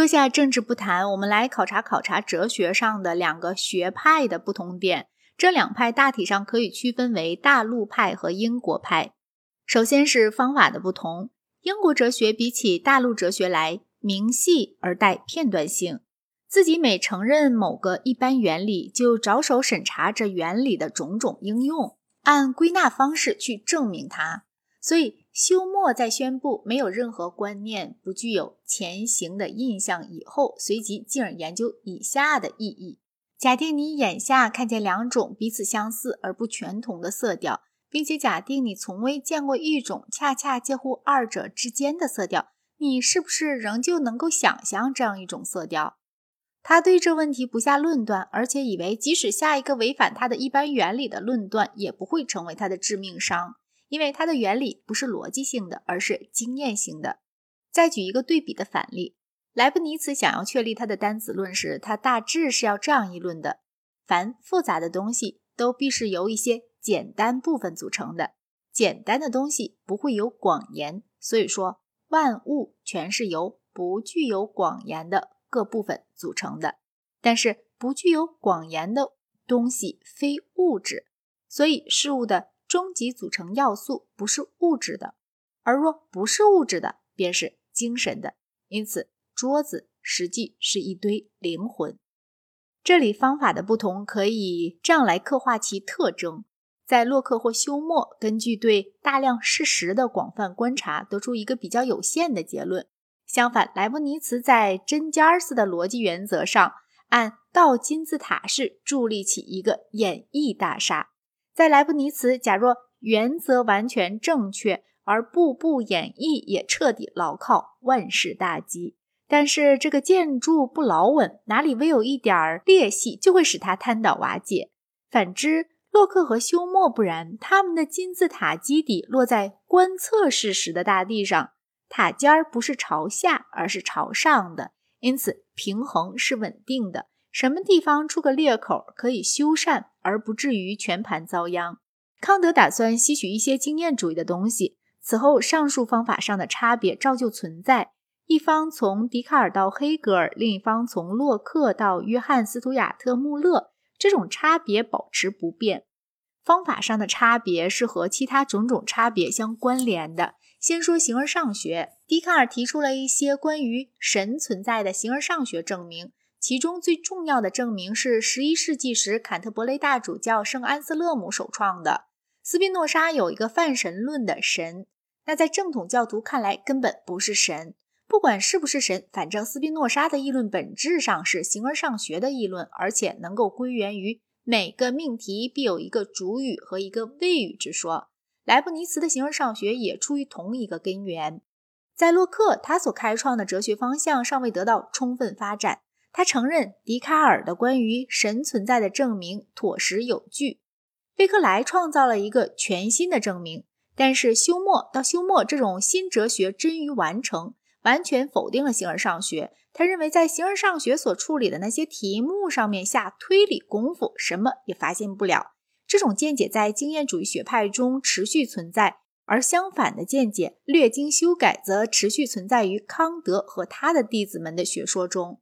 搁下政治不谈，我们来考察考察哲学上的两个学派的不同点。这两派大体上可以区分为大陆派和英国派。首先是方法的不同，英国哲学比起大陆哲学来明细而带片段性，自己每承认某个一般原理，就着手审查这原理的种种应用，按归纳方式去证明它。所以休谟在宣布没有任何观念不具有前行的印象以后，随即进而研究以下的意义。假定你眼下看见两种彼此相似而不全同的色调，并且假定你从未见过一种恰恰介乎二者之间的色调，你是不是仍旧能够想象这样一种色调？他对这问题不下论断，而且以为即使下一个违反他的一般原理的论断，也不会成为他的致命伤，因为它的原理不是逻辑性的，而是经验性的。再举一个对比的反例。莱布尼茨想要确立他的单子论时，他大致是要这样议论的：凡复杂的东西都必是由一些简单部分组成的，简单的东西不会有广言，所以说万物全是由不具有广言的各部分组成的。但是不具有广言的东西非物质，所以事物的终极组成要素不是物质的，而若不是物质的，便是精神的。因此。桌子实际是一堆灵魂。这里方法的不同，可以这样来刻画其特征：在洛克或休谟根据对大量事实的广泛观察，得出一个比较有限的结论；相反，莱布尼茨在针尖似的逻辑原则上，按倒金字塔式筑立起一个演绎大厦。在莱布尼茨，假若原则完全正确，而步步演绎也彻底牢靠，万事大吉。但是这个建筑不牢稳，哪里微有一点儿裂隙，就会使它瘫倒瓦解。反之，洛克和休谟不然，他们的金字塔基底落在观测视时的大地上，塔尖儿不是朝下，而是朝上的，因此平衡是稳定的。什么地方出个裂口，可以修缮，而不至于全盘遭殃。康德打算吸取一些经验主义的东西，此后上述方法上的差别照旧存在。一方从笛卡尔到黑格尔，另一方从洛克到约翰·斯图亚特·穆勒，这种差别保持不变。方法上的差别是和其他种种差别相关联的。先说形而上学，笛卡尔提出了一些关于神存在的形而上学证明，其中最重要的证明是十一世纪时坎特伯雷大主教圣安斯勒姆首创的。斯宾诺莎有一个泛神论的神，那在正统教徒看来根本不是神。不管是不是神，反正斯宾诺莎的议论本质上是形而上学的议论，而且能够归源于每个命题必有一个主语和一个谓语之说。莱布尼茨的形而上学也出于同一个根源。在洛克，他所开创的哲学方向尚未得到充分发展。他承认笛卡尔的关于神存在的证明妥实有据。贝克莱创造了一个全新的证明，但是休谟到休谟，这种新哲学臻于完成。完全否定了形而上学。他认为，在形而上学所处理的那些题目上面下推理功夫，什么也发现不了。这种见解在经验主义学派中持续存在，而相反的见解略经修改，则持续存在于康德和他的弟子们的学说中。